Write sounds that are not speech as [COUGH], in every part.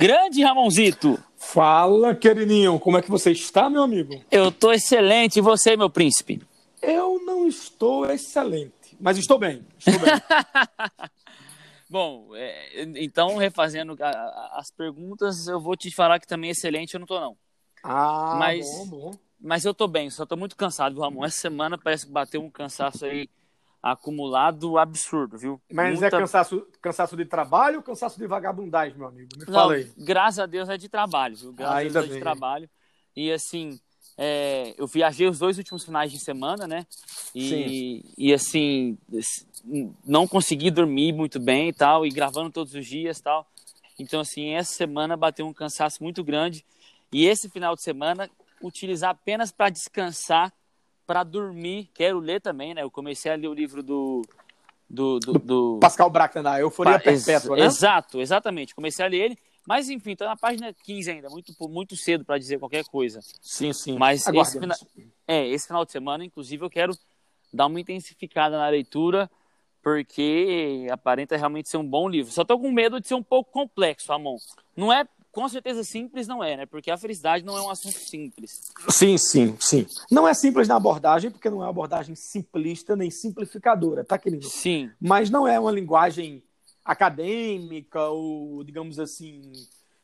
Grande Ramonzito! Fala, queridinho, como é que você está, meu amigo? Eu tô excelente, e você, meu príncipe? Eu não estou excelente, mas estou bem, estou bem. [LAUGHS] Bom, é, então, refazendo a, a, as perguntas, eu vou te falar que também excelente eu não tô, não. Ah, Mas- bom, bom. Mas eu tô bem, só tô muito cansado, Ramon? Essa semana parece que bateu um cansaço aí acumulado absurdo, viu? Mas Muita- é cansaço, cansaço de trabalho ou cansaço de vagabundagem, meu amigo? Me fala aí. graças a Deus é de trabalho, viu? Graças Ainda a Deus é de trabalho. E assim, é, eu viajei os dois últimos finais de semana, né? E, e assim, não consegui dormir muito bem e tal, e gravando todos os dias e tal. Então, assim, essa semana bateu um cansaço muito grande. E esse final de semana, utilizar apenas para descansar, para dormir. Quero ler também, né? Eu comecei a ler o livro do. Do, do, do- Pascal Bracken, a euforia Pa- perpétua, né? Exato, exatamente. Comecei a ler ele, mas enfim, tô na página 15 ainda, muito, muito cedo para dizer qualquer coisa. Sim, sim. Mas esse, fina- é, esse final de semana, inclusive, eu quero dar uma intensificada na leitura, porque aparenta realmente ser um bom livro. Só tô com medo de ser um pouco complexo, Ramon. Não é, com certeza simples não é, né? Porque a felicidade não é um assunto simples. Sim, sim, sim. Não é simples na abordagem, porque não é uma abordagem simplista nem simplificadora, tá, querido? Sim, Mas não é uma linguagem acadêmica ou, digamos assim,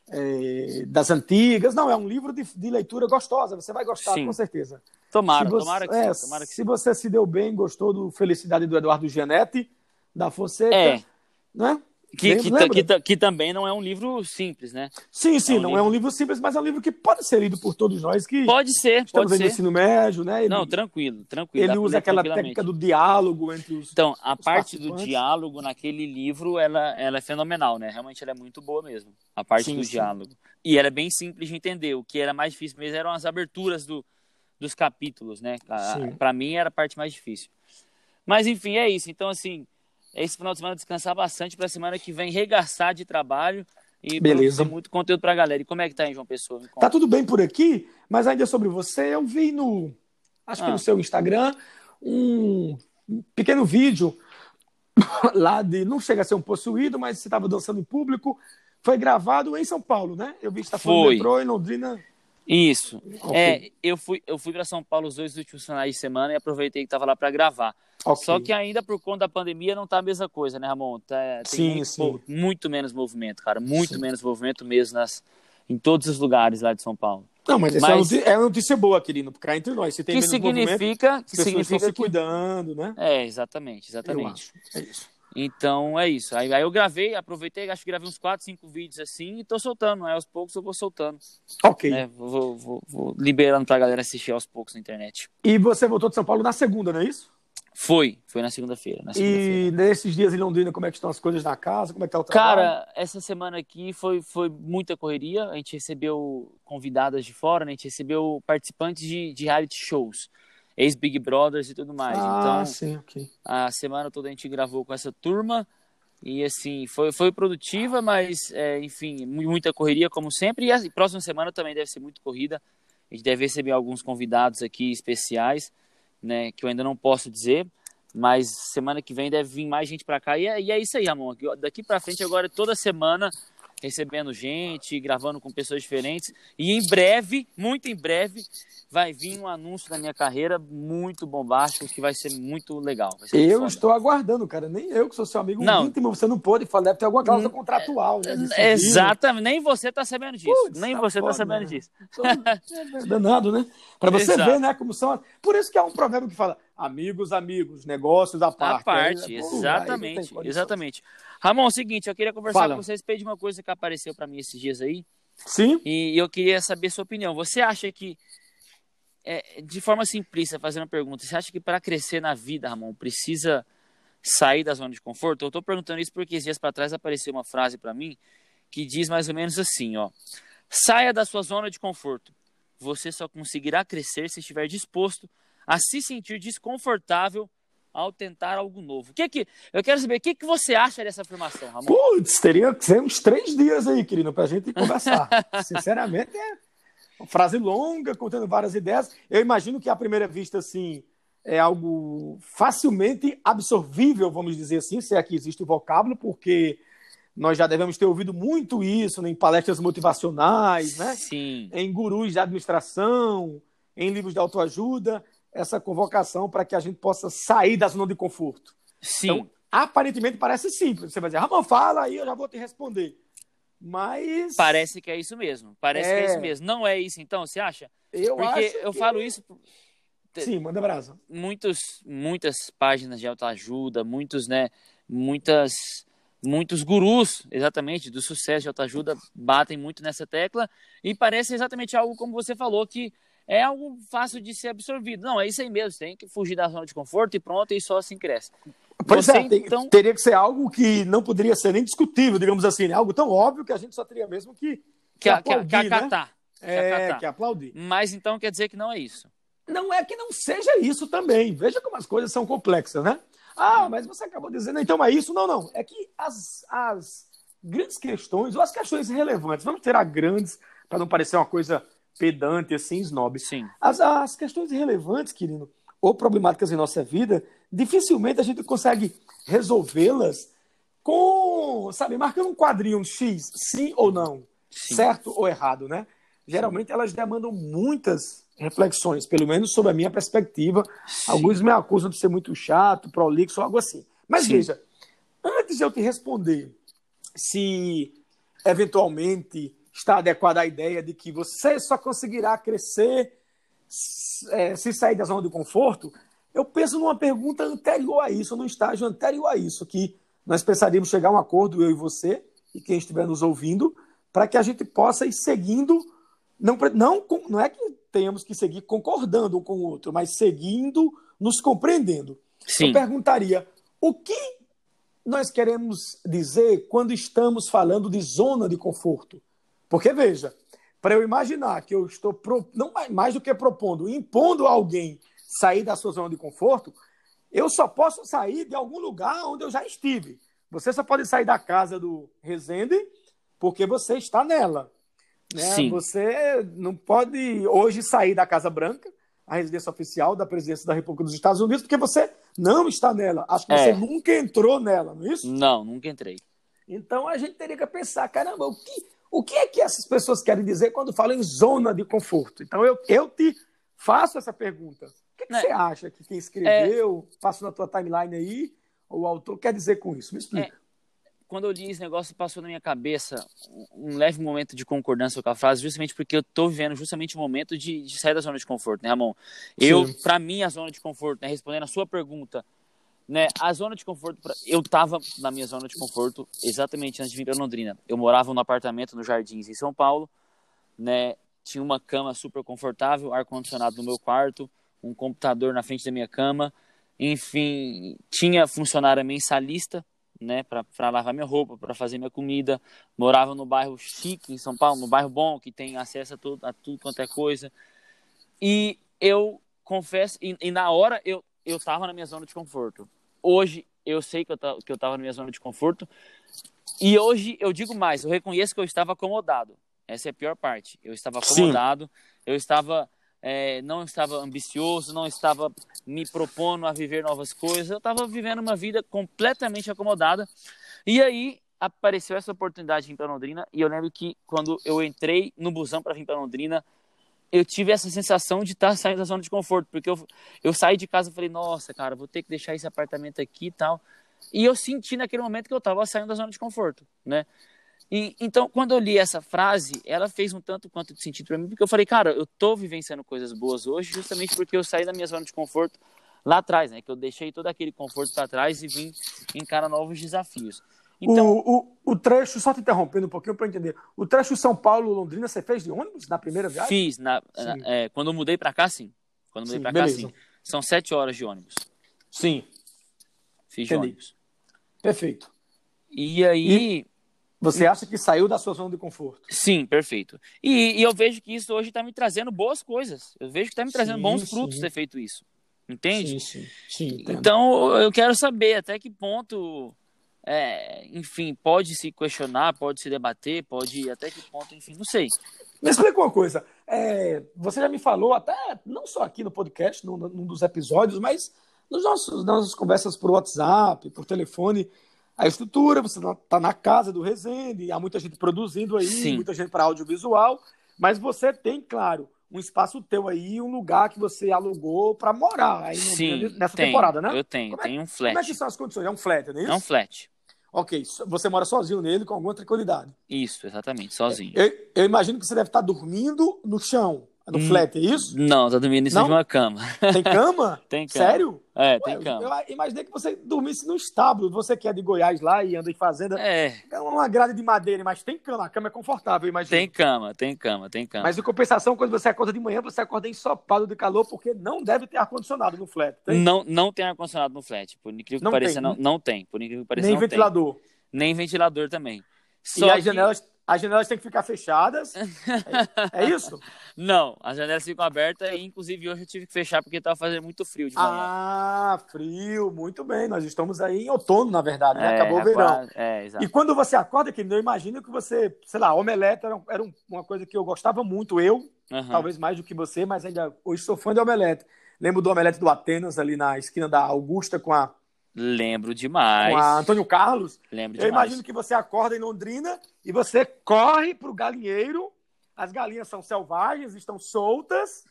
é, das antigas. Não, é um livro de, de leitura gostosa. Você vai gostar, Sim. com certeza. tomara, você- tomara que é, sim, tomara que Se sim. você se deu bem, gostou do Felicidade do Eduardo Gianetti, da Fonseca, É, né? Que, que, que, que também não é um livro simples, né? Sim, sim, É um não livro- é um livro simples, mas é um livro que pode ser lido por todos nós que Pode ser, estamos pode aí no ser. ensino médio, né? Ele, Não, tranquilo, tranquilo. ele usa aquela técnica do diálogo entre os. Então, a os parte do diálogo naquele livro, ela, ela é fenomenal, né? Realmente ela é muito boa mesmo, a parte Sim, do sim. diálogo. E ela é bem simples de entender. O que era mais difícil mesmo eram as aberturas do, dos capítulos, né? Para mim era a parte mais difícil. Mas enfim, é isso. Então, assim, esse final de semana descansar bastante para a semana que vem regaçar de trabalho e Beleza. muito conteúdo para a galera. E como é que tá aí, João Pessoa? Tá tudo bem por aqui, mas ainda sobre você, eu vi no. Acho que Ah. no seu Instagram, um pequeno vídeo [COUGHS] lá de. Não chega a ser um possuído, mas você estava dançando em público. Foi gravado em São Paulo, né? Eu vi que está falando metrô em Londrina. Isso. Ok. É, eu fui, eu fui para São Paulo os dois últimos finais de semana e aproveitei que estava lá para gravar. Ok. Só que ainda por conta da pandemia não tá a mesma coisa, né, Ramon? Tá, tem Sim, muito, sim. muito menos movimento, cara. Muito Sim. menos movimento mesmo nas, em todos os lugares lá de São Paulo. Não, mas, essa Mas- é, uma notícia, é notícia boa, querido, porque entre nós. Se tem que significa, que significa se que... cuidando, né? É, exatamente, exatamente. É isso. Então é isso. Aí, aí eu gravei, aproveitei, acho que gravei uns 4, 5 vídeos assim e tô soltando. Aí aos poucos eu vou soltando. Ok. Né? Vou, vou, vou liberando pra galera assistir aos poucos na internet. E você voltou de São Paulo na segunda, não é isso? Foi, foi na segunda-feira. Na segunda-feira. E nesses dias em Londrina, como é que estão as coisas na casa? Como é que tá o trabalho? Cara, essa semana aqui foi, foi muita correria. A gente recebeu convidadas de fora, né? a gente recebeu participantes de, de reality shows, ex-Big Brothers e tudo mais. ah, então, sim, ok. a semana toda a gente gravou com essa turma. E assim, foi, foi produtiva, mas é, enfim, mu- muita correria, como sempre. E a próxima semana também deve ser muito corrida. A gente deve receber alguns convidados aqui especiais, né? Que eu ainda não posso dizer. Mas semana que vem deve vir mais gente pra cá. E é, e é isso aí, Ramon. Aqui- Daqui pra frente, agora, toda semana, recebendo gente, gravando com pessoas diferentes. E em breve, muito em breve, vai vir um anúncio da minha carreira muito bombástico, que vai ser muito legal. Ser muito Eu foda. estou aguardando, cara. Nem eu, que sou seu amigo Não. íntimo, você não pode falar, deve ter alguma Hum, contratual, né? sigilo. Exatamente, nem você tá sabendo disso. Putz, nem tá você tá foda, sabendo né? disso. É danado, né? Pra você Exato. ver, né, como são. Por isso que há um provérbio que fala amigos, amigos, negócios à parte. A parte, Aí, tem exatamente, exatamente. Ramon, é o seguinte, eu queria conversar Fala. com vocês, pedir uma coisa que apareceu pra mim esses dias aí, Sim? e eu queria saber sua opinião. Você acha que, é, de forma simplista, fazendo uma pergunta, você acha que para crescer na vida, Ramon, precisa sair da zona de conforto? Eu tô perguntando isso porque esses dias para trás apareceu uma frase pra mim que diz mais ou menos assim, ó. Saia da sua zona de conforto. Você só conseguirá crescer se estiver disposto a se sentir desconfortável ao tentar algo novo. O que que eu quero saber? O que que você acha dessa afirmação, Ramon? Putz, teria que ser uns três dias aí, querido, pra gente conversar. [LAUGHS] Sinceramente, é uma frase longa, contendo várias ideias. Eu imagino que, à primeira vista, assim, é algo facilmente absorvível, vamos dizer assim, se é que existe o vocábulo, porque nós já devemos ter ouvido muito isso né, em palestras motivacionais, né? Sim. em gurus de administração, em livros de autoajuda, essa convocação para que a gente possa sair da zona de conforto. Sim. Então, aparentemente parece simples. Você vai dizer, Ramon, fala aí, eu já vou te responder. Mas. Parece que é isso mesmo. Parece É. que é isso mesmo. Não é isso, então, você acha? Eu Porque acho eu que- falo isso Sim, manda brasa. muitos, muitas páginas de autoajuda, muitos, né, muitas, muitos gurus, exatamente, do sucesso de autoajuda batem muito nessa tecla e parece exatamente algo como você falou que é algo fácil de ser absorvido. Não, é isso aí mesmo, você tem que fugir da zona de conforto e pronto, e só assim cresce. Pois Você, é, tem- então- teria que ser algo que não poderia ser nem discutível, digamos assim, né? algo tão óbvio que a gente só teria mesmo que, que, Que, aplaudir, que né? acatar. que É, que aplaudir. Mas então quer dizer que não é isso. Não é que não seja isso também. Veja como as coisas são complexas, né? Ah, mas você acabou dizendo, então é isso? Não, não. É que as, as grandes questões, ou as questões relevantes, vamos ter a grandes, para não parecer uma coisa pedante, assim, snob. Sim. As, as questões relevantes, querido, ou problemáticas em nossa vida, dificilmente a gente consegue resolvê-las com, sabe, marcando um quadrinho um X, sim ou não, Sim. certo ou errado, né? Geralmente elas demandam muitas reflexões, pelo menos sob a minha perspectiva. Sim. Alguns me acusam de ser muito chato, prolixo, algo assim. Mas Sim. veja, antes de eu te responder se eventualmente está adequada a ideia de que você só conseguirá crescer é, se sair da zona de conforto, eu penso numa pergunta anterior a isso, num estágio anterior a isso, que nós precisaríamos chegar a um acordo, eu e você, e quem estiver nos ouvindo, para que a gente possa ir seguindo, não, não, não é que tenhamos que seguir concordando um com o outro, mas seguindo, nos compreendendo. Sim. Eu perguntaria, o que nós queremos dizer quando estamos falando de zona de conforto? Porque, veja, para eu imaginar que eu estou, pro- não mais- do que propondo, impondo a alguém sair da sua zona de conforto, eu só posso sair de algum lugar onde eu já estive. Você só pode sair da casa do Resende porque você está nela. Né? Sim. Você não pode hoje sair da Casa Branca, a residência oficial da presidência da República dos Estados Unidos, porque você não está nela. Acho que É. você nunca entrou nela, não é isso? Não, nunca entrei. Então a gente teria que pensar, caramba, o que, o que é que essas pessoas querem dizer quando falam em zona de conforto? Então eu, eu te faço essa pergunta. O que, que É. você acha que quem escreveu, passou na tua timeline aí, ou o autor quer dizer com isso? Me explica. quando eu li esse negócio, passou na minha cabeça um um leve momento de concordância com a frase, justamente porque eu tô vivendo justamente o momento de, de sair da zona de conforto, né, Ramon? Eu, para mim, a zona de conforto, né, respondendo a sua pergunta, né, a zona de conforto, pra- eu tava na minha zona de conforto exatamente antes de vir para Londrina. Eu morava num apartamento no Jardins, em São Paulo, né, tinha uma cama super confortável, ar-condicionado no meu quarto, um computador na frente da minha cama, enfim, tinha funcionária mensalista, né, para lavar minha roupa, para fazer minha comida. Morava no bairro chique em São Paulo, no bairro bom, que tem acesso a tudo, a tudo quanto é coisa. E eu confesso, e, e na hora eu eu tava na minha zona de conforto. Hoje eu sei que eu, ta- que eu tava na minha zona de conforto. E hoje eu digo mais, eu reconheço que eu estava acomodado. Essa é a pior parte. Eu estava Sim. acomodado, eu estava é, não estava ambicioso, não estava me propondo a viver novas coisas. Eu estava vivendo uma vida completamente acomodada. E aí apareceu essa oportunidade de vir para Londrina. E eu lembro que quando eu entrei no busão para vir para Londrina, eu tive essa sensação de estar saindo da zona de conforto, porque eu, eu saí de casa e falei, nossa, cara, vou ter que deixar esse apartamento aqui e tal. E eu senti naquele momento que eu estava saindo da zona de conforto, né? E, então, quando eu li essa frase, ela fez um tanto quanto de sentido para mim, porque eu falei, cara, eu tô vivenciando coisas boas hoje justamente porque eu saí da minha zona de conforto lá atrás, né? Que eu deixei todo aquele conforto para trás e vim encarar novos desafios. Então, o, o, o trecho, só te interrompendo um pouquinho para entender, o trecho São Paulo-Londrina você fez de ônibus na primeira viagem? fiz, na, é, quando eu mudei para cá, sim. Quando eu mudei para cá, sim. São sete horas de ônibus. Sim, Fiz de Entendi. ônibus. perfeito. E aí, Você acha que saiu da sua zona de conforto? sim, perfeito. E, e eu vejo que isso hoje está me trazendo boas coisas. Eu vejo que está me trazendo Sim, bons sim. frutos ter feito isso. Entende? Sim, sim. sim. Então, eu quero saber até que ponto, é, enfim, pode se questionar, pode se debater, pode até que ponto, enfim, não sei. Me explica uma coisa. É, você já me falou, até não só aqui no podcast, num, num dos episódios, mas nos nossos, nas nossas conversas por WhatsApp, por telefone, a estrutura, você está na casa do Resende, há muita gente produzindo aí, Sim. muita gente para audiovisual, mas você tem, claro, um espaço teu aí, um lugar que você alugou para morar aí no- Sim, nessa tenho. temporada, né? Eu tenho, Como é- tenho um Como é que flat. são as condições? É um flat, não é isso? É um flat. Ok, você mora sozinho nele com alguma tranquilidade. Isso, exatamente, sozinho. Eu, eu imagino que você deve estar dormindo no chão, no Hum. flat, é isso? Não, tá dormindo em cima de uma cama. Tem cama? [LAUGHS] Tem cama. Sério? É, Ué, tem cama. Eu imaginei que você dormisse no estábulo. Você que é de Goiás lá e anda em fazenda. É, É uma grade de madeira, mas tem cama. A cama é confortável, imagina. tem cama, tem cama, tem cama. Mas em compensação, quando você acorda de manhã, você acorda ensopado de calor, porque não deve ter ar-condicionado no flat. Tem? Não, não tem ar-condicionado no flat. Por incrível que Não pareça, tem, não, né? não tem. Por incrível que pareça, Nem não ventilador. tem. Nem ventilador também. E Só as que- janelas, as janelas têm que ficar fechadas. é, é isso? [LAUGHS] Não, as janelas ficam abertas e, inclusive, hoje eu tive que fechar porque tava fazendo muito frio de manhã. Ah, frio, muito bem. Nós estamos aí em outono, na verdade, né? É, Acabou o verão. quase- É, exato. E quando você acorda, querido, eu imagino que você, sei lá, omelete era, era um- uma coisa que eu gostava muito, eu, Aham. talvez mais do que você, mas ainda hoje sou fã de omelete. Lembro do omelete do Atenas, ali na esquina da Augusta com a, Lembro demais. com a Antônio Carlos. Lembro Eu demais. imagino que você acorda em Londrina e você corre para o galinheiro. As galinhas são selvagens, estão soltas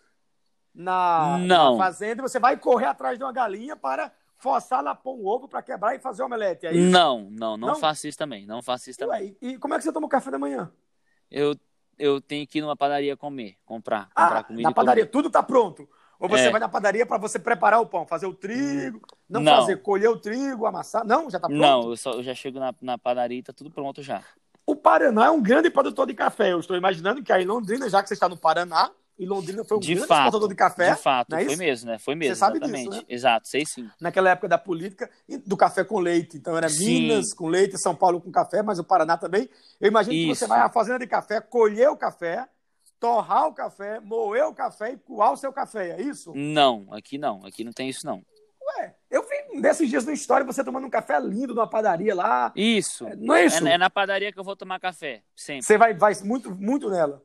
na, Não. na fazenda. E você vai correr atrás de uma galinha para forçá-la a pôr um ovo para quebrar e fazer omelete. É isso? Não, não, não, Não? faço isso também. Não faço isso também. Ué, e como é que você toma o café da manhã? Eu, eu tenho que ir numa padaria comer, comprar, comprar Ah, comida. na e padaria, comer. tudo tá pronto. Ou você É. vai na padaria para você preparar o pão, fazer o trigo, não, Não. fazer, colher o trigo, amassar. Não, já tá pronto. Não, eu, só, eu já chego na, na padaria e tá tudo pronto já. O Paraná é um grande produtor de café. Eu estou imaginando que aí em Londrina, já que você está no Paraná, e Londrina foi um de grande fato. exportador de café. De fato, é foi mesmo, né? Foi mesmo, sabe disso, exatamente. né? Exato, sei sim. Naquela época da política, do café com leite. Então era Sim. Minas com leite, São Paulo com café, mas o Paraná também. Eu imagino que Isso. você vai à fazenda de café, colher o café, torrar o café, moer o café e coar o seu café. É isso? Não, aqui não. Aqui não tem isso, não. Ué, eu vi nesses dias no História você tomando um café lindo numa padaria lá. Isso. Não é isso? É, é na padaria que eu vou tomar café, sempre. Você vai, vai muito, muito nela.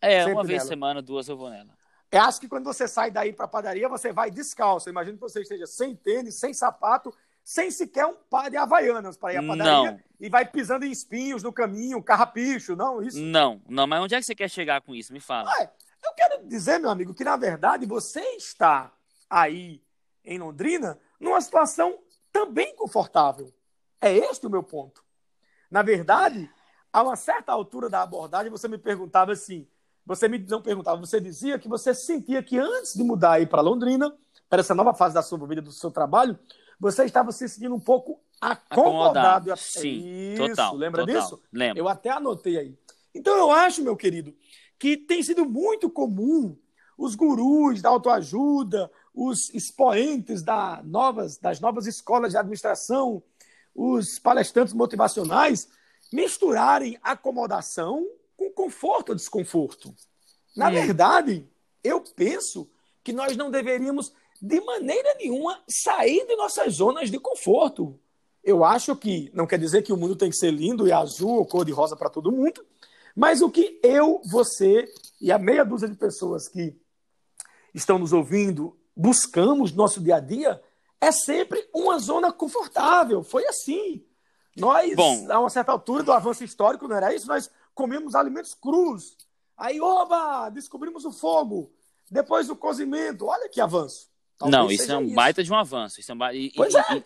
É, sempre uma vez por semana, duas eu vou nela. Eu acho que quando você sai daí para a padaria, você vai descalço. Imagino que você esteja sem tênis, sem sapato, sem sequer um par de havaianas para ir à padaria Não. e vai pisando em espinhos no caminho, carrapicho, não? Isso. Não, não, mas onde é que você quer chegar com isso? Me fala. Ué, eu quero dizer, meu amigo, que na verdade você está aí em Londrina numa situação também confortável. É este o meu ponto. Na verdade, a uma certa altura da abordagem, você me perguntava assim: você me não perguntava, você dizia que você sentia que antes de mudar aí para Londrina, para essa nova fase da sua vida, do seu trabalho, você estava se sentindo um pouco acomodado. Acomodado. Sim, Isso, total. lembra total. disso? Lembro. Eu até anotei aí. Então eu acho, meu querido, que tem sido muito comum os gurus da autoajuda, os expoentes da novas, das novas escolas de administração, os palestrantes motivacionais misturarem acomodação com conforto ou desconforto. Na Hum. verdade, eu penso que nós não deveríamos, de maneira nenhuma, sair de nossas zonas de conforto. Eu acho que, não quer dizer que o mundo tem que ser lindo e azul ou cor de rosa para todo mundo, mas o que eu, você e a meia dúzia de pessoas que estão nos ouvindo buscamos no nosso dia a dia é sempre uma zona confortável. Foi assim. Nós, Bom. a uma certa altura do avanço histórico, não era isso? Nós comíamos alimentos crus. Aí, oba, descobrimos o fogo. Depois o cozimento. Olha que avanço. Talvez não, isso é um baita de um avanço. Isso é um ba... e, Pois e- é. e-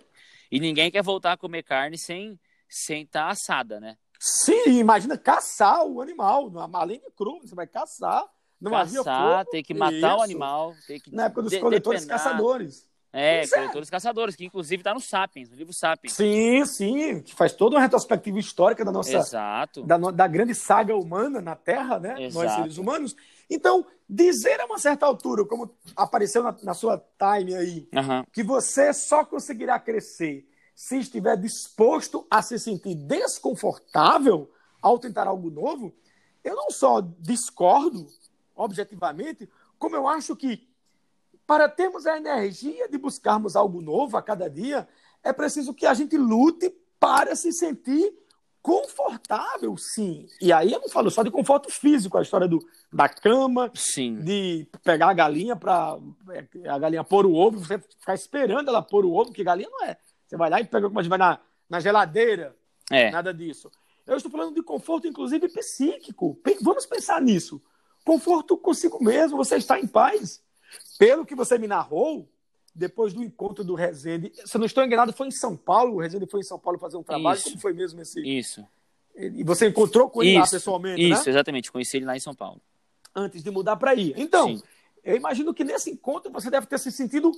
e ninguém quer voltar a comer carne sem sem estar assada, né? Sim, imagina caçar o animal. numa- Além de cru, você vai caçar. Não havia Caçar, ter que matar o Isso. animal, ter que Na época dos de- coletores depenar. caçadores. É, é. coletores caçadores, que inclusive está no Sapiens, no livro Sapiens. Sim, sim, que faz toda uma retrospectiva histórica da nossa Exato. da, da grande saga humana na Terra, né? Nós Exato. seres humanos. Então, dizer a uma certa altura, como apareceu na, na sua time aí, Aham. que você só conseguirá crescer se estiver disposto a se sentir desconfortável ao tentar algo novo, eu não só discordo objetivamente, como eu acho que para termos a energia de buscarmos algo novo a cada dia, é preciso que a gente lute para se sentir confortável, sim. E aí eu não falo só de conforto físico, a história do, da cama, Sim. de pegar a galinha para a galinha pôr o ovo, você ficar esperando ela pôr o ovo, porque galinha não é. Você vai lá e pega como vai na, na geladeira. É. Nada disso. Eu estou falando de conforto, inclusive psíquico. Vamos pensar nisso. Conforto consigo mesmo, você está em paz. Pelo que você me narrou, depois do encontro do Rezende, se eu não estou enganado, foi em São Paulo. O Rezende foi em São Paulo fazer um trabalho. Isso. Como foi mesmo esse? Isso. E você encontrou com ele lá Isso, pessoalmente, Isso, né? exatamente. Conheci ele lá em São Paulo. Antes de mudar para aí. Então, Sim. eu imagino que nesse encontro você deve ter se sentido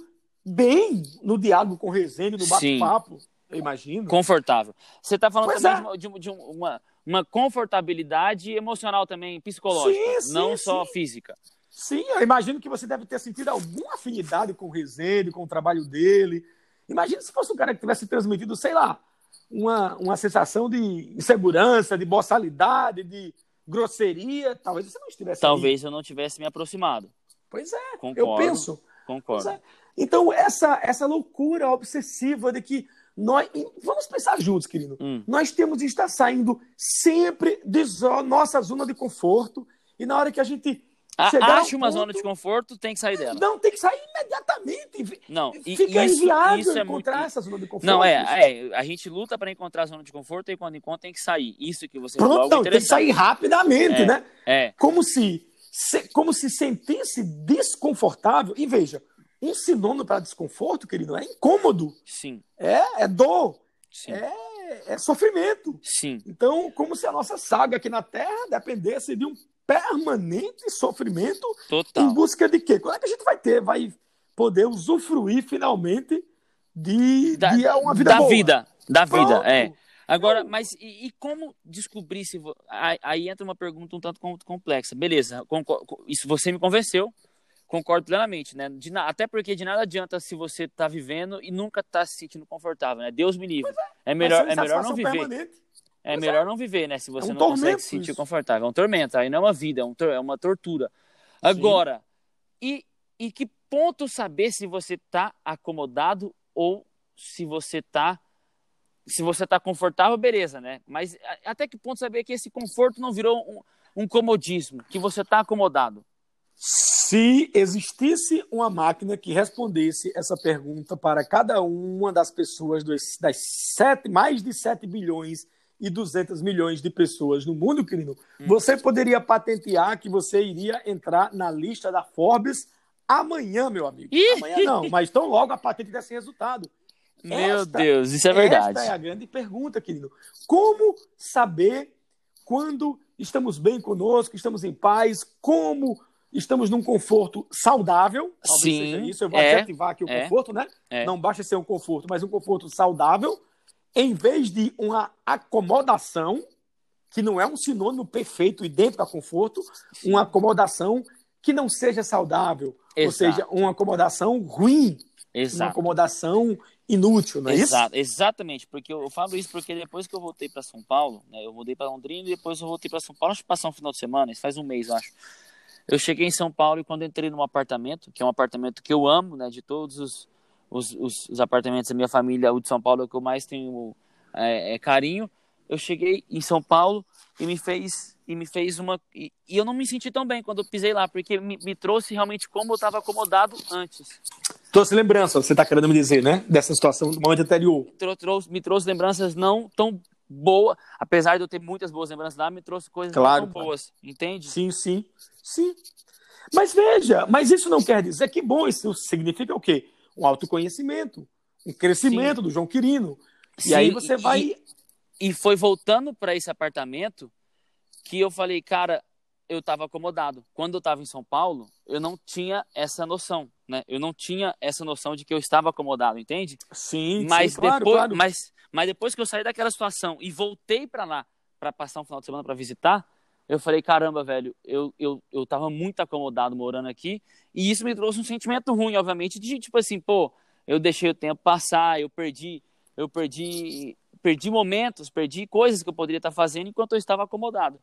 bem no diálogo com o Rezende, no bate-papo. Eu imagino. Confortável. Você está falando Pois também é. de, uma, de uma- de uma, uma confortabilidade emocional também, psicológica, Sim, sim, não só sim. física. Sim, eu imagino que você deve ter sentido alguma afinidade com o Rezende, com o trabalho dele. Imagina se fosse um cara que tivesse transmitido, sei lá, uma, uma sensação de insegurança, de boçalidade, de grosseria. Talvez você não estivesse. Talvez eu não tivesse me aproximado. Pois é, eu Concordo. penso. Concordo. É. Então, essa, essa loucura obsessiva de que nós. Vamos pensar juntos, querido. Hum. Nós temos de estar saindo sempre de nossa zona de conforto. E na hora que a gente. A- chegar acha uma ponto- zona de conforto, tem que sair dela. Não, tem que sair imediatamente. Não, Fica isso, inviável isso é encontrar muito. essa zona de conforto. Não, é, é, a gente luta para encontrar a zona de conforto e quando encontra tem que sair. Isso que você falou, Pronto, algo não, tem que sair rapidamente, É. né? É, Como se, se- como se sentisse desconfortável. E veja, um sinônimo para desconforto, querido, é incômodo, sim, é, é dor, sim, é, é sofrimento. sim. Então, como se a nossa saga aqui na Terra dependesse de um permanente sofrimento em Total. busca de quê? Quando é que a gente vai ter, vai poder usufruir finalmente de, Da, de uma vida da boa? vida, da vida, Pronto. é. Agora, mas e, e como descobrir se. Aí, aí entra uma pergunta um tanto com- complexa. Beleza, concor- isso você me convenceu, concordo plenamente, né? De até porque de nada adianta se você tá vivendo e nunca tá se sentindo confortável, né? Deus me livre. É Vai melhor, é melhor não viver. permanente. É Pois melhor não viver, né? Se você um não consegue tormento se sentir isso. confortável. É um tormento, aí não é uma vida, é, um tor- é uma tortura. Agora, e, e que ponto saber se você tá acomodado ou se você tá. Se você tá confortável, beleza, né? Mas até que ponto saber que esse conforto não virou um, um comodismo, que você tá acomodado? Se existisse uma máquina que respondesse essa pergunta para cada uma das pessoas dos, das sete, mais de 7 bilhões 200 milhões de pessoas no mundo, querido, Hum. você poderia patentear que você iria entrar na lista da Forbes amanhã, meu amigo. Ih! Amanhã não, mas tão logo a patente desse resultado. Meu Esta- Deus, isso é verdade. Esta é a grande pergunta, querido. Como saber quando estamos bem conosco, estamos em paz, como estamos num conforto saudável? Talvez Sim, seja isso. Eu vou é, ativar aqui o é, conforto, né? é. Não basta ser um conforto, mas um conforto saudável, em vez de uma acomodação, que não é um sinônimo perfeito e dentro da conforto, uma acomodação que não seja saudável, ou Exato. seja, uma acomodação ruim, uma Exato. acomodação inútil, não é isso? Exato, exatamente, porque eu, falo isso porque depois que eu voltei para São Paulo, né, eu voltei para Londrina e depois eu voltei para São Paulo, acho que passar um final de semana, isso faz um mês, eu acho. Eu cheguei em São Paulo e quando entrei num apartamento, que é um apartamento que eu amo, né, de todos os, os, os, os apartamentos da minha família, o de São Paulo é o que eu mais tenho é, é, carinho. Eu cheguei em São Paulo e me fez e me fez uma e, e eu não me senti tão bem quando eu pisei lá, porque me, me trouxe realmente como eu estava acomodado antes. Trouxe lembrança, você está querendo me dizer, né? Dessa situação do momento anterior. trou- trouxe, me trouxe lembranças não tão boas, apesar de eu ter muitas boas lembranças lá, me trouxe coisas claro. boas, entende? Sim, sim, sim. Mas veja, mas isso não quer dizer que bom, isso significa o quê? Um autoconhecimento, um crescimento do João Quirino. E Sim, aí você e- vai. E foi voltando para esse apartamento que eu falei, cara, eu estava acomodado. Quando eu estava em São Paulo, eu não tinha essa noção, né? Eu não tinha essa noção de que eu estava acomodado, entende? Sim, mas sim, claro, depois, claro. mas mas depois que eu saí daquela situação e voltei para lá para passar um final de semana para visitar, eu falei, caramba, velho, eu, eu, eu tava muito acomodado morando aqui, e isso me trouxe um sentimento ruim, obviamente, de tipo assim, pô, eu deixei o tempo passar, eu perdi, eu perdi, perdi momentos, perdi coisas que eu poderia estar fazendo enquanto eu estava acomodado,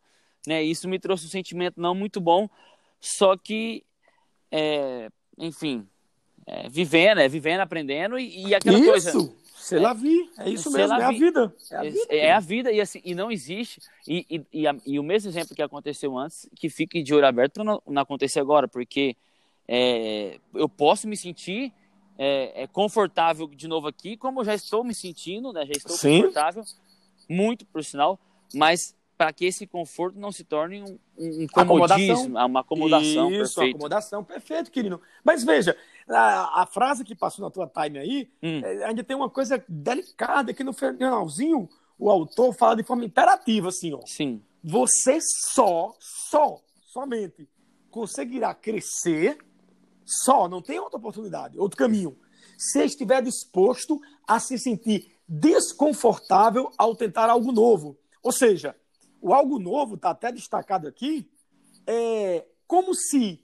né? Isso me trouxe um sentimento não muito bom, só que, é, enfim, é, vivendo, é vivendo, aprendendo e, e aquela isso, coisa. Sei lá vi, é isso mesmo, é a vi. vida. É a vida. É a vida e, assim, e não existe. E, e, e, a- e o mesmo exemplo que aconteceu antes, que fique de olho aberto para não, não acontecer agora, porque é, eu posso me sentir é, é, confortável de novo aqui, como eu já estou me sentindo, né? Já estou Sim. confortável, muito por sinal, mas para que esse conforto não se torne um, um comodismo, uma acomodação, Isso, perfeito. acomodação, perfeito, querido. Mas veja, a, a frase que passou na tua time aí, Hum. é, ainda tem uma coisa delicada que no finalzinho o autor fala de forma imperativa, assim, ó. Sim, Você só, só, somente conseguirá crescer só, não tem outra oportunidade, outro caminho, se estiver disposto a se sentir desconfortável ao tentar algo novo. Ou seja, o algo novo está até destacado aqui, é como se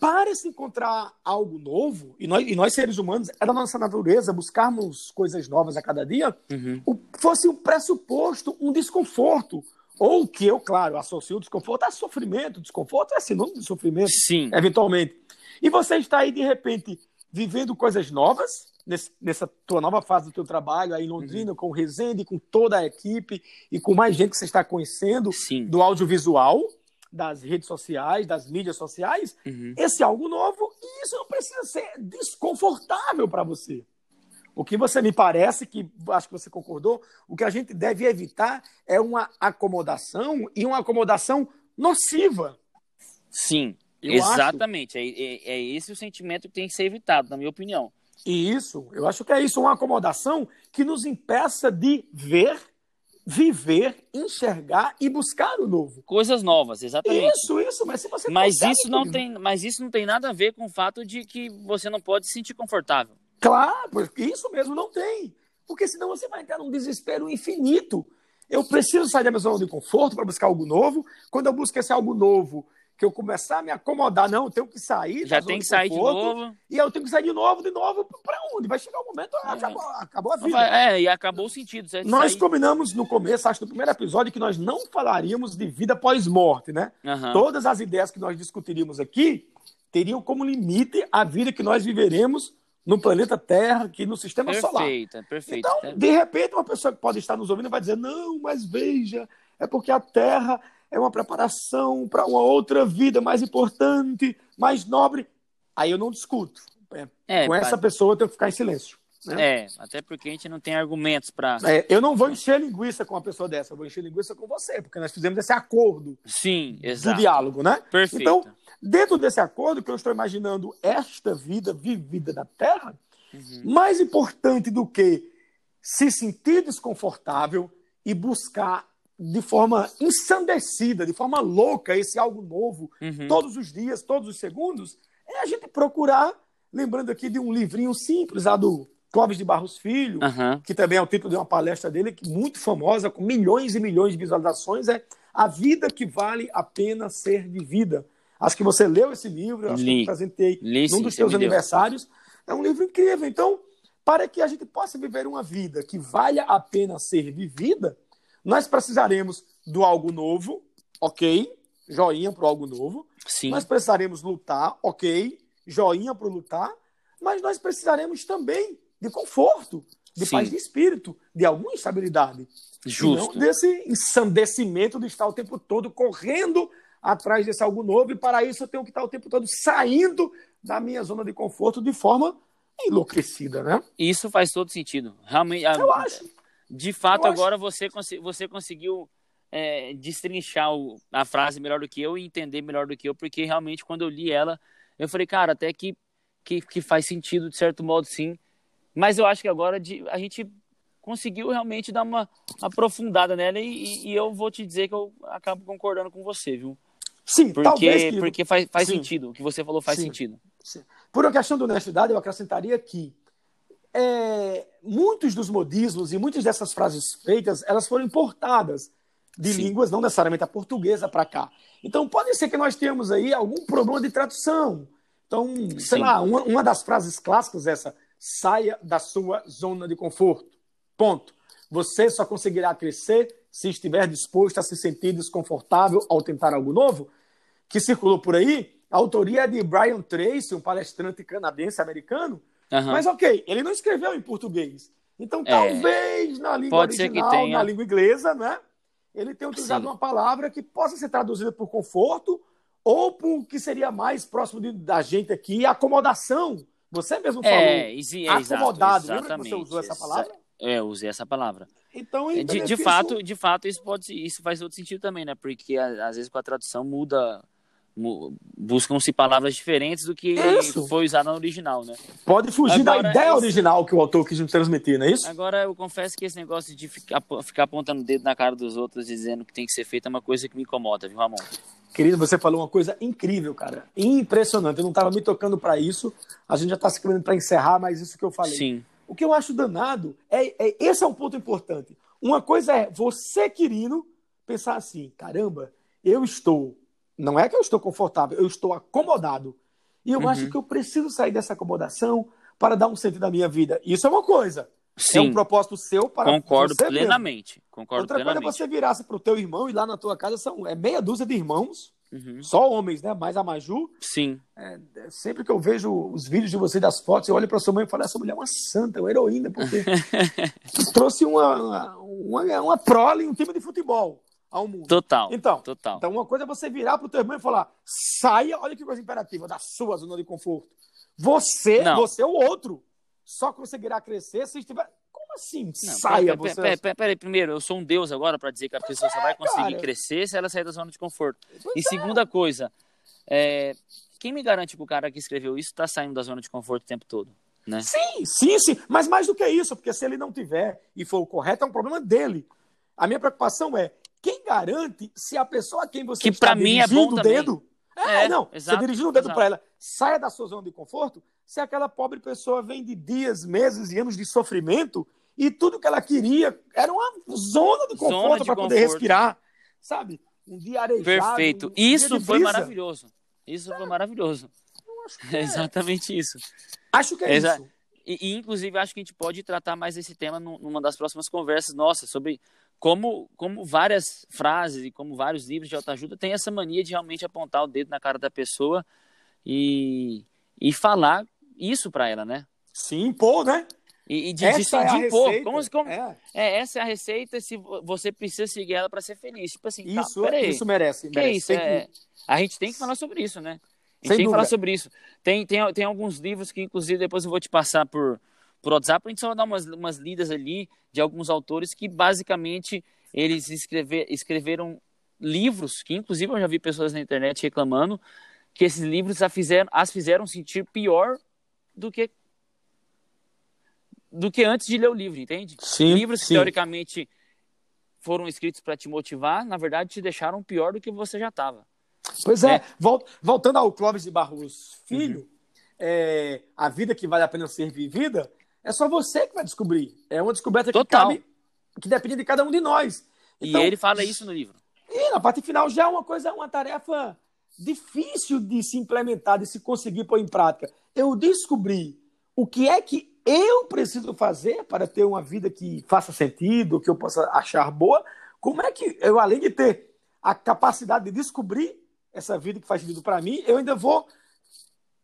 para se encontrar algo novo, e nós, e nós seres humanos, é da nossa natureza buscarmos coisas novas a cada dia, Uhum. o- fosse um pressuposto, um desconforto. Ou que eu, claro, associo o desconforto a sofrimento. Desconforto é sinônimo de sofrimento, sim, eventualmente. E você está aí, de repente, vivendo coisas novas, nesse- nessa tua nova fase do teu trabalho aí em Londrina, com o Rezende, com toda a equipe e com mais gente que você está conhecendo sim. do audiovisual, das redes sociais, das mídias sociais, Uhum. esse é algo novo e isso não precisa ser desconfortável para você. O que você me parece, que acho que você concordou, o que a gente deve evitar é uma acomodação e uma acomodação nociva. Sim, Eu exatamente. É, é, é esse o sentimento que tem que ser evitado, na minha opinião. E isso, eu acho que é isso, uma acomodação que nos impeça de ver, viver, enxergar e buscar o novo. Coisas novas, exatamente. Isso, isso, mas se você Mas consegue, isso não tem, mas isso não tem nada a ver com o fato de que você não pode se sentir confortável. Claro, porque isso mesmo não tem. Porque senão você vai entrar num desespero infinito. Eu preciso sair da minha zona de conforto para buscar algo novo. Quando eu busco esse algo novo, que eu começar a me acomodar, não, eu tenho que sair. Já tem que sair de novo. E eu tenho que sair de novo, de novo, para onde? Vai chegar o momento, acabou, acabou a vida. É, e acabou o sentido. Nós sair- combinamos no começo, acho, do primeiro episódio, que nós não falaríamos de vida pós-morte, né? Aham. Todas as ideias que nós discutiríamos aqui teriam como limite a vida que nós viveremos no planeta Terra, aqui no sistema solar. Perfeita, perfeito. Então, É, de repente, uma pessoa que pode estar nos ouvindo vai dizer: não, mas veja, é porque a Terra é uma preparação para uma outra vida mais importante, mais nobre. Aí eu não discuto. É, É, Com essa pessoa eu tenho que ficar em silêncio. né? é, até porque a gente não tem argumentos para. É, eu não vou encher linguiça com uma pessoa dessa, eu vou encher linguiça com você, porque nós fizemos esse acordo Sim, exato. diálogo, né? Perfeito. Então, dentro desse acordo que eu estou imaginando esta vida vivida na Terra, Uhum. mais importante do que se sentir desconfortável e buscar de forma ensandecida, de forma louca, esse algo novo, Uhum. todos os dias, todos os segundos, é a gente procurar, lembrando aqui de um livrinho simples, lá do Clóvis de Barros Filho, Aham. que também é o título de uma palestra dele, que muito famosa, com milhões e milhões de visualizações, é A Vida que Vale a Pena Ser Vivida. Acho que você leu esse livro, acho que Li. eu apresentei Li, num dos seus me deu. aniversários. É um livro incrível. Então, para que a gente possa viver uma vida que valha a pena ser vivida, nós precisaremos do algo novo, ok? Joinha para o algo novo. Sim. Nós precisaremos lutar, ok? Joinha para lutar. Mas nós precisaremos também de conforto, de Sim. paz de espírito, de alguma estabilidade. E Justo. não desse ensandecimento de estar o tempo todo correndo atrás desse algo novo. E para isso eu tenho que estar o tempo todo saindo da minha zona de conforto de forma enlouquecida, né? Isso faz todo sentido. Realmente, a- Eu acho. De fato, eu acho. agora você, consi- você conseguiu é, destrinchar o- a frase melhor do que eu e entender melhor do que eu, porque realmente quando eu li ela, eu falei, cara, até que, que, que faz sentido de certo modo, sim. Mas eu acho que agora de, a gente conseguiu realmente dar uma aprofundada nela e, e- e eu vou te dizer que eu acabo concordando com você, viu? Sim, Porque, talvez. querido, porque faz, faz Sim. sentido. O que você falou faz Sim. sentido. Por uma questão de honestidade, eu acrescentaria que é, muitos dos modismos e muitas dessas frases feitas, elas foram importadas de Sim. línguas, não necessariamente a portuguesa, para cá. Então, pode ser que nós tenhamos aí algum problema de tradução. Então, sei Sim. lá, uma, uma das frases clássicas é essa: saia da sua zona de conforto. Ponto. Você só conseguirá crescer se estiver disposto a se sentir desconfortável ao tentar algo novo. Que circulou por aí, a autoria é de Brian Tracy, um palestrante canadense Aham. mas ok, ele não escreveu em português. Então, É. talvez na língua Pode original, tenha. na língua inglesa, né? Ele tenha utilizado Sim. uma palavra que possa ser traduzida por conforto ou por que seria mais próximo de- da gente aqui, acomodação. Você mesmo falou. É, exi- é, exato, acomodado. Lembra que você usou essa palavra? É, eu usei essa palavra. Então, É, De, de benefício- fato, de fato, isso pode isso faz outro sentido também, né? Porque às vezes com a tradução muda, mu- buscam-se palavras diferentes do que Isso. foi usado no original, né? Pode fugir Agora, da ideia esse- original que o autor quis nos transmitir, não é isso? Agora, eu confesso que esse negócio de ficar, ficar apontando o dedo na cara dos outros dizendo que tem que ser feito é uma coisa que me incomoda, viu, Ramon? Querido, você falou uma coisa incrível, cara. Impressionante. Eu não estava me tocando para isso. A gente já está se caminhando para encerrar, mas isso que eu falei. Sim, O que eu acho danado é, é- esse é um ponto importante. Uma coisa é você querendo pensar assim, caramba, eu estou, não é que eu estou confortável, eu estou acomodado. E eu Uhum. acho que eu preciso sair dessa acomodação para dar um sentido à minha vida. Isso é uma coisa. É um sim, propósito seu para concordo você mesmo. plenamente. Concordo Outra coisa é plenamente. você virasse para o teu irmão e lá na tua casa são é meia dúzia de irmãos, Uhum. só homens, né? Mais a Maju. Sim, É, sempre que eu vejo os vídeos de você das fotos, eu olho para sua mãe e falo: essa mulher é uma santa, uma heroína, porque [LAUGHS] trouxe uma, uma, uma prole, um time de futebol ao mundo. total. Então, total. então, uma coisa é você virar para o teu irmão e falar: saia, olha que coisa imperativa, da sua zona de conforto. Você, Não. você é o outro. Só conseguirá crescer se estiver. Como assim? Não, saia, pera- pera- você. pera- pera- Peraí, primeiro, eu sou um deus agora para dizer que a pessoa só vai conseguir cara. crescer se ela sair da zona de conforto. Pois E é. segunda coisa, é, quem me garante que o cara que escreveu isso está saindo da zona de conforto o tempo todo? Né? Sim, sim, sim. Mas mais do que isso, porque se ele não tiver e for o correto, é um problema dele. A minha preocupação é quem garante se a pessoa a quem você Que está é dirigindo bom o dedo. É, É, não. exato, você dirigindo o dedo para ela, saia da sua zona de conforto. Se aquela pobre pessoa vem de dias, meses e anos de sofrimento e tudo que ela queria era uma zona de conforto para poder respirar, sabe? Um dia arejado. Perfeito. um Isso foi brisa. maravilhoso. Isso foi maravilhoso. É [LAUGHS] é. exatamente isso. Acho que é Exa- isso. E, e, inclusive, acho que a gente pode tratar mais esse tema num- numa das próximas conversas nossas, sobre como, como várias frases e como vários livros de autoajuda têm essa mania de realmente apontar o dedo na cara da pessoa e, e falar isso para ela, né? Sim, pô, né? E, e de, Essa de, é a de impor. receita. Como, como, É. é, essa é a receita se vo- você precisa seguir ela para ser feliz. Tipo assim, Isso, tá, peraí. isso merece. Merece. isso? Tem É, a gente tem que falar sobre isso, né? A gente Sem tem que falar dúvida. sobre isso. Tem, tem, tem alguns livros que, inclusive, depois eu vou te passar por, por WhatsApp, a gente só dar umas, umas lidas ali de alguns autores que, basicamente, eles escrever, escreveram livros, que, inclusive, eu já vi pessoas na internet reclamando, que esses livros as fizeram, as fizeram sentir pior do que do que antes de ler o livro, entende? Sim, Livros que, sim. teoricamente, foram escritos para te motivar, na verdade, te deixaram pior do que você já estava. Pois é, É. vol- voltando ao Clóvis de Barros Filho, Uhum. é, a vida que vale a pena ser vivida, é só você que vai descobrir. É uma descoberta que, cabe, que depende de cada um de nós. Então, e ele fala isso no livro. E na parte final já é uma coisa, uma tarefa difícil de se implementar, de se conseguir pôr em prática. Eu descobri o que é que eu preciso fazer para ter uma vida que faça sentido, que eu possa achar boa. Como é que eu, além de ter a capacidade de descobrir essa vida que faz sentido para mim, eu ainda vou,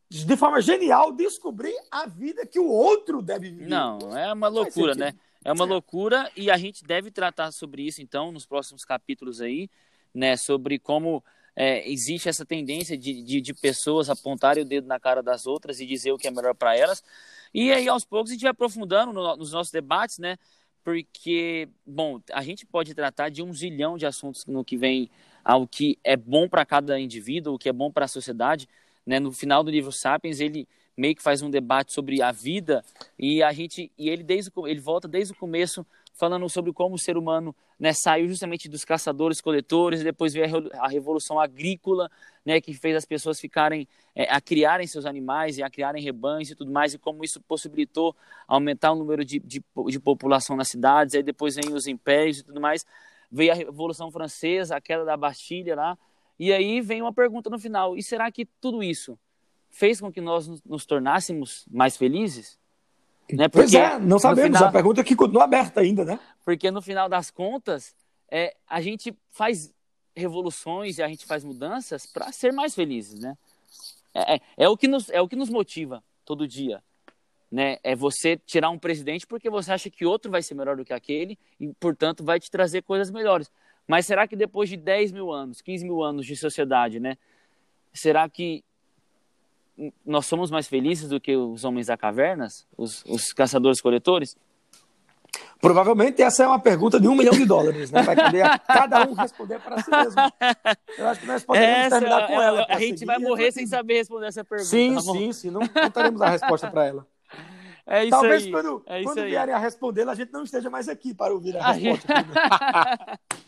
de forma genial, descobrir a vida que o outro deve viver. Não, é uma loucura, né? É uma loucura e a gente deve tratar sobre isso, então, nos próximos capítulos aí, né? Sobre como é, existe essa tendência de, de, de pessoas apontarem o dedo na cara das outras e dizer o que é melhor para elas. E aí, aos poucos, a gente vai aprofundando no- nos nossos debates, né? Porque, bom, a gente pode tratar de um zilhão de assuntos no que vem ao que é bom para cada indivíduo, o que é bom para a sociedade. Né? No final do livro Sapiens, ele meio que faz um debate sobre a vida e a gente e ele desde ele volta desde o começo falando sobre como o ser humano né, saiu justamente dos caçadores coletores depois veio a revolu- a revolução agrícola né que fez as pessoas ficarem é, a criarem seus animais e a criarem rebanhos e tudo mais e como isso possibilitou aumentar o número de, de, de população nas cidades aí depois vem os impérios e tudo mais veio a revolução francesa a queda da Bastilha lá e aí vem uma pergunta no final e será que tudo isso fez com que nós nos- tornássemos mais felizes? Né? Pois Porque é, não sabemos. final- A pergunta que continua aberta ainda, né? porque no final das contas, é, a gente faz revoluções e a gente faz mudanças para ser mais felizes, né? É, é, é o que nos, é o que nos motiva todo dia, né? É você tirar um presidente porque você acha que outro vai ser melhor do que aquele e, portanto, vai te trazer coisas melhores. Mas será que depois de 10 mil anos, 15 mil anos de sociedade, né? Será que nós somos mais felizes do que os homens da cavernas, os, os caçadores-coletores? Provavelmente essa é uma pergunta de um milhão de dólares, né? Vai caber cada um responder para si mesmo. Eu acho que nós podemos essa, terminar com ela. A gente vai morrer sem saber responder essa pergunta. Sim, tá sim, sim. Não, não teremos a resposta para ela. [LAUGHS] É isso Talvez aí. quando, é quando aí. vierem a responder, a gente não esteja mais aqui para ouvir a resposta. [LAUGHS]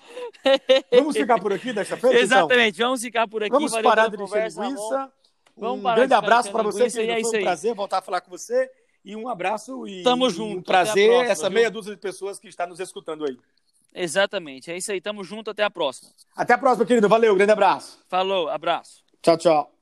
vamos ficar por aqui desta feita? Exatamente, então? vamos ficar por aqui. Vamos Valeu parar de conversa, linguiça. Vamos um grande de abraço para você, querido. é Foi um prazer voltar a falar com você. E um abraço e, Tamo junto, um prazer próxima, essa viu? meia dúzia de pessoas que está nos escutando aí. Exatamente, é isso aí. Tamo junto, até a próxima. Até a próxima, querido. Valeu, grande abraço. Falou, abraço. Tchau, tchau.